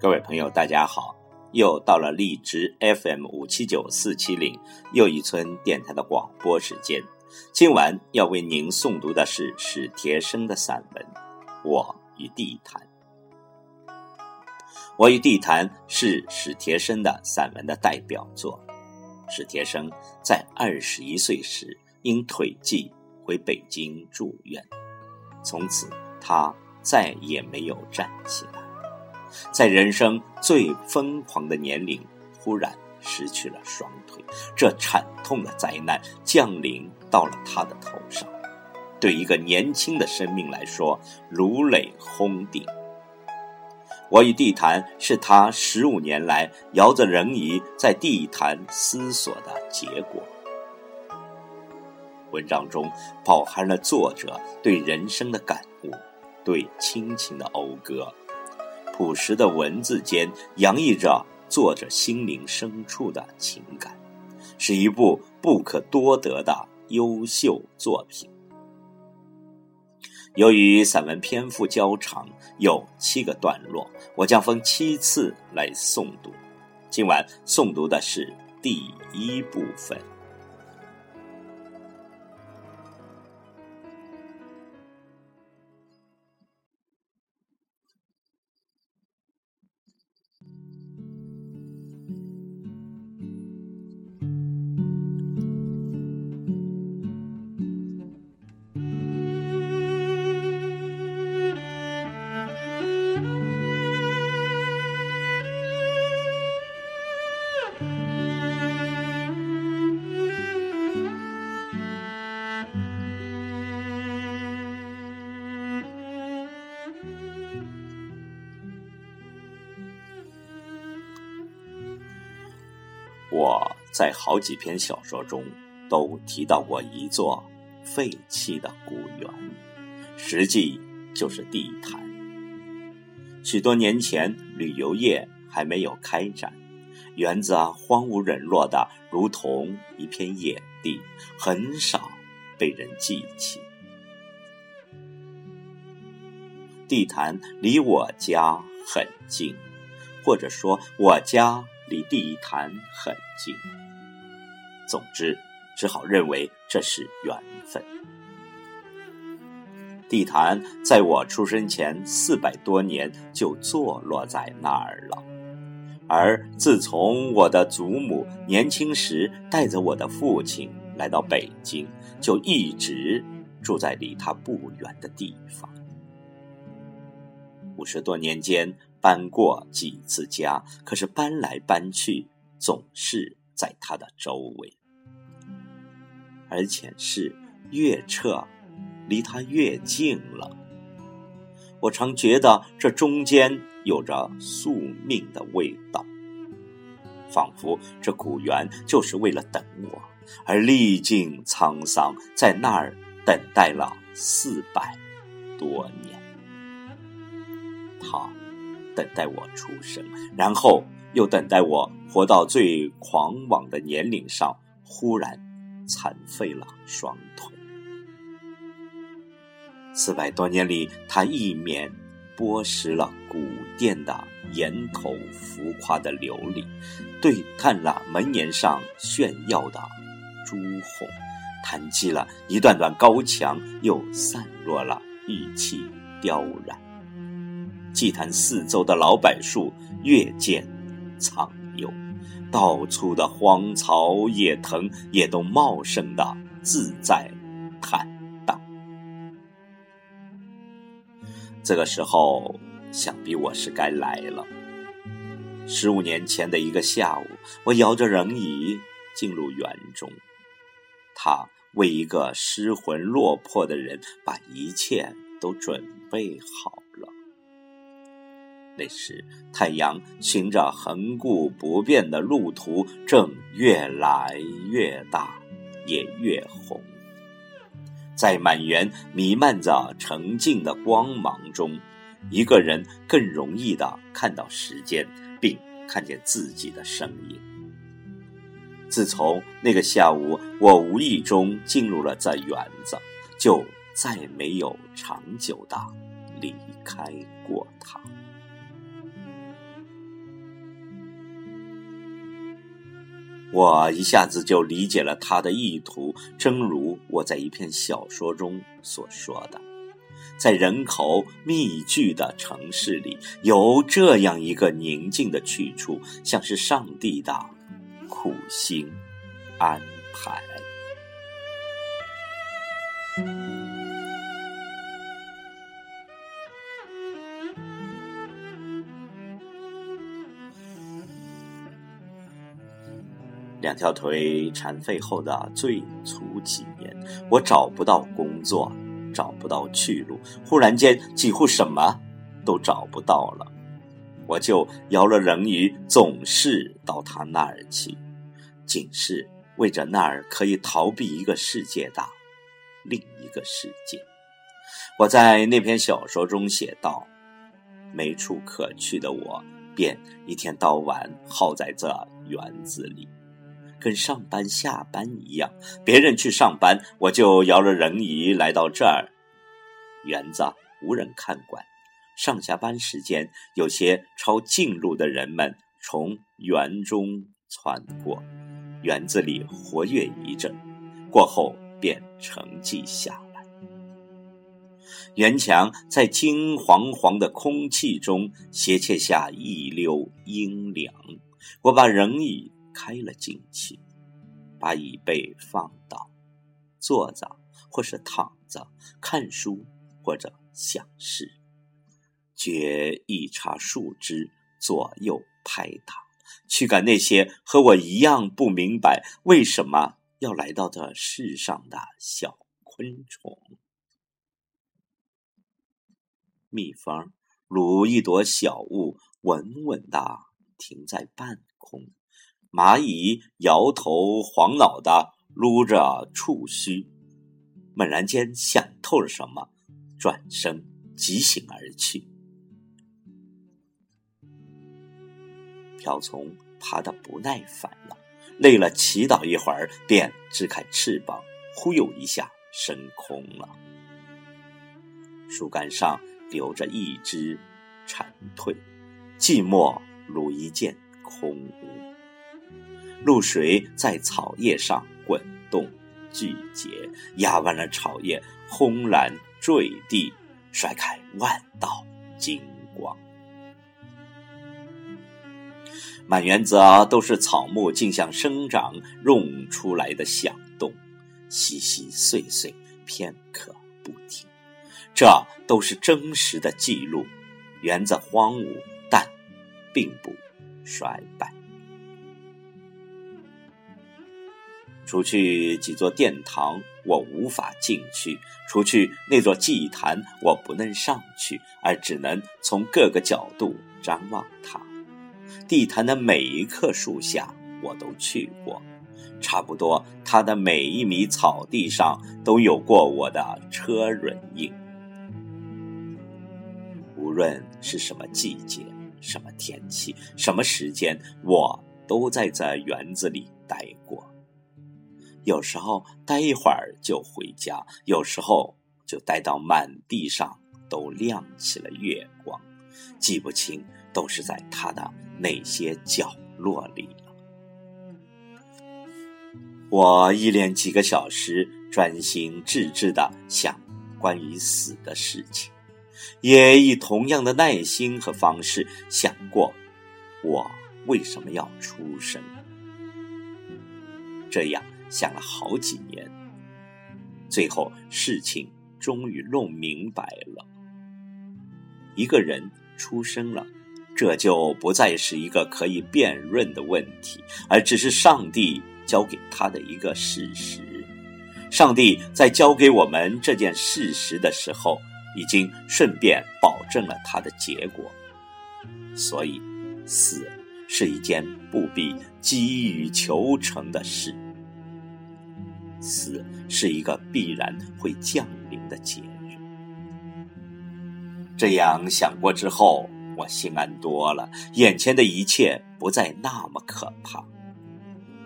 各位朋友，大家好！又到了荔枝 FM 五七九四七零又一村电台的广播时间。今晚要为您诵读的是史铁生的散文《我与地坛》。《我与地坛》是史铁生的散文的代表作。史铁生在二十一岁时因腿疾回北京住院，从此他再也没有站起来。在人生最疯狂的年龄，忽然失去了双腿，这惨痛的灾难降临到了他的头上，对一个年轻的生命来说，如雷轰顶。我与地坛是他十五年来摇着人椅在地坛思索的结果。文章中饱含了作者对人生的感悟，对亲情的讴歌。朴实的文字间洋溢着作者心灵深处的情感，是一部不可多得的优秀作品。由于散文篇幅较长，有七个段落，我将分七次来诵读。今晚诵读的是第一部分。在好几篇小说中都提到过一座废弃的古园，实际就是地坛。许多年前，旅游业还没有开展，园子荒芜冷落的如同一片野地，很少被人记起。地坛离我家很近，或者说我家。离地坛很近，总之，只好认为这是缘分。地坛在我出生前四百多年就坐落在那儿了，而自从我的祖母年轻时带着我的父亲来到北京，就一直住在离他不远的地方。五十多年间。搬过几次家，可是搬来搬去，总是在他的周围，而且是越撤，离他越近了。我常觉得这中间有着宿命的味道，仿佛这古园就是为了等我而历尽沧桑，在那儿等待了四百多年。他。等待我出生，然后又等待我活到最狂妄的年龄上，忽然残废了双腿。四百多年里，他一面剥蚀了古殿的檐头浮夸的琉璃，对看了门檐上炫耀的朱红，弹击了一段段高墙，又散落了玉器雕染。祭坛四周的老柏树越见苍幽，到处的荒草野藤也都茂盛的自在坦荡。这个时候，想必我是该来了。十五年前的一个下午，我摇着人椅进入园中，他为一个失魂落魄的人把一切都准备好。那时，太阳循着恒固不变的路途，正越来越大，也越红。在满园弥漫着澄净的光芒中，一个人更容易的看到时间，并看见自己的身影。自从那个下午，我无意中进入了这园子，就再没有长久的离开过它。我一下子就理解了他的意图，正如我在一篇小说中所说的，在人口密聚的城市里，有这样一个宁静的去处，像是上帝的苦心安排。两条腿残废后的最初几年，我找不到工作，找不到去路，忽然间几乎什么都找不到了，我就摇了人鱼，总是到他那儿去，仅是为着那儿可以逃避一个世界的另一个世界。我在那篇小说中写道：“没处可去的我，便一天到晚耗在这园子里。”跟上班下班一样，别人去上班，我就摇了人椅来到这儿。园子无人看管，上下班时间，有些抄近路的人们从园中穿过，园子里活跃一阵，过后便沉寂下来。园墙在金黄黄的空气中斜切下一溜阴凉，我把人椅。开了进去，把椅背放倒，坐着或是躺着看书或者想事，掘一茬树枝左右拍打，驱赶那些和我一样不明白为什么要来到这世上的小昆虫。蜜蜂如一朵小雾，稳稳地停在半空。蚂蚁摇头晃脑的撸着触须，猛然间想透了什么，转身疾行而去。瓢虫爬得不耐烦了，累了祈祷一会儿，便支开翅膀，忽悠一下升空了。树干上留着一只蝉蜕，寂寞如一件空屋。露水在草叶上滚动、聚结，压弯了草叶，轰然坠地，甩开万道金光。满园子都是草木竞相生长、弄出来的响动，稀稀碎碎，片刻不停。这都是真实的记录。园子荒芜，但并不衰败。除去几座殿堂，我无法进去；除去那座祭坛，我不能上去，而只能从各个角度张望它。地坛的每一棵树下，我都去过，差不多它的每一米草地上都有过我的车轮印。无论是什么季节、什么天气、什么时间，我都在这园子里待过。有时候待一会儿就回家，有时候就待到满地上都亮起了月光，记不清都是在他的哪些角落里了。我一连几个小时专心致志的想关于死的事情，也以同样的耐心和方式想过我为什么要出生，这样。想了好几年，最后事情终于弄明白了。一个人出生了，这就不再是一个可以辩论的问题，而只是上帝交给他的一个事实。上帝在交给我们这件事实的时候，已经顺便保证了他的结果。所以，死是一件不必急于求成的事。死是一个必然会降临的节日。这样想过之后，我心安多了，眼前的一切不再那么可怕。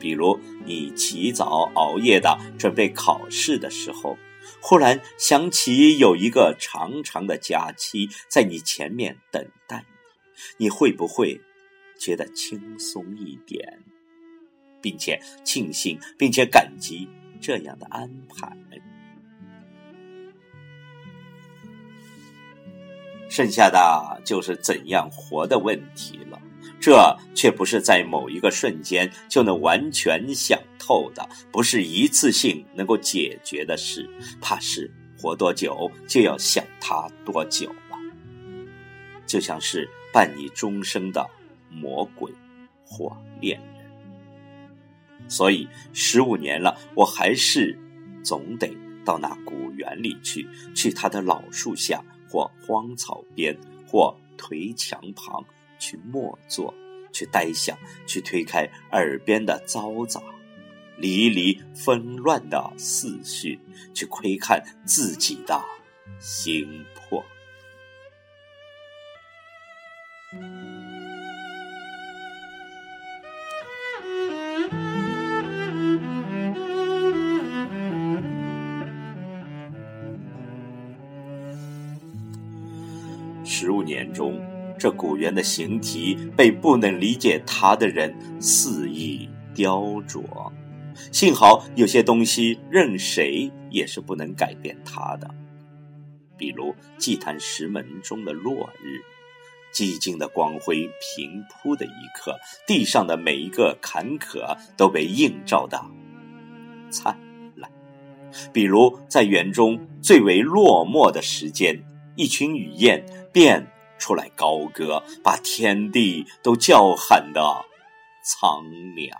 比如你起早熬夜的准备考试的时候，忽然想起有一个长长的假期在你前面等待你，你会不会觉得轻松一点？并且庆幸，并且感激这样的安排。剩下的就是怎样活的问题了。这却不是在某一个瞬间就能完全想透的，不是一次性能够解决的事。怕是活多久就要想它多久了，就像是伴你终生的魔鬼或恋人。所以十五年了，我还是总得到那古园里去，去他的老树下。或荒草边，或颓墙旁，去默坐，去呆想，去推开耳边的嘈杂、离离纷乱的思绪，去窥看自己的心魄。中，这古园的形体被不能理解它的人肆意雕琢。幸好有些东西任谁也是不能改变它的，比如祭坛石门中的落日，寂静的光辉平铺的一刻，地上的每一个坎坷都被映照的灿烂。比如在园中最为落寞的时间，一群雨燕。便出来高歌，把天地都叫喊的苍凉。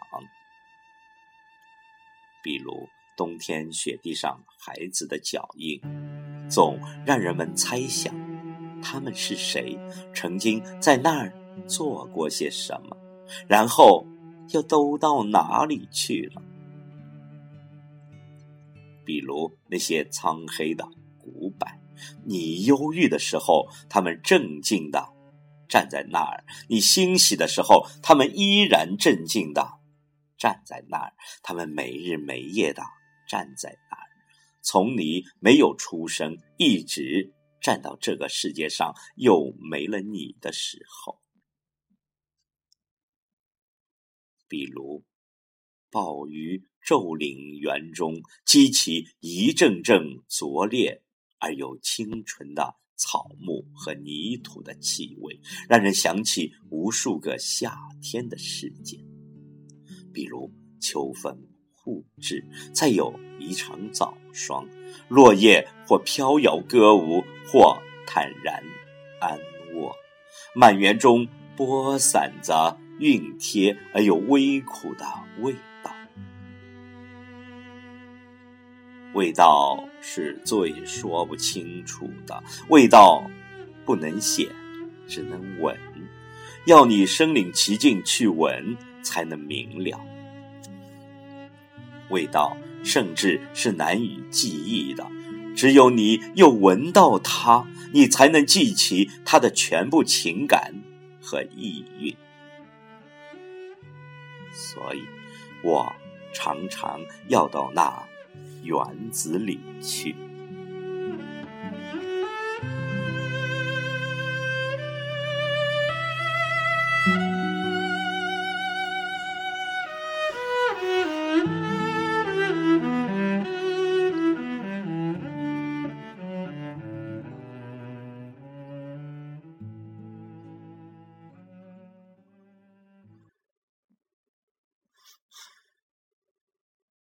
比如冬天雪地上孩子的脚印，总让人们猜想，他们是谁，曾经在那儿做过些什么，然后又都到哪里去了？比如那些苍黑的古柏。你忧郁的时候，他们镇静的站在那儿；你欣喜的时候，他们依然镇静的站在那儿。他们没日没夜的站在那儿，从你没有出生，一直站到这个世界上又没了你的时候。比如，暴雨骤临园中，激起一阵阵灼烈。而又清纯的草木和泥土的气味，让人想起无数个夏天的事件，比如秋风互至，再有一场早霜，落叶或飘摇歌舞，或坦然安卧，满园中播散着熨帖而又微苦的味道。味道是最说不清楚的，味道不能显，只能闻。要你身临其境去闻，才能明了。味道甚至是难以记忆的，只有你又闻到它，你才能记起它的全部情感和意蕴。所以，我常常要到那。园子里去。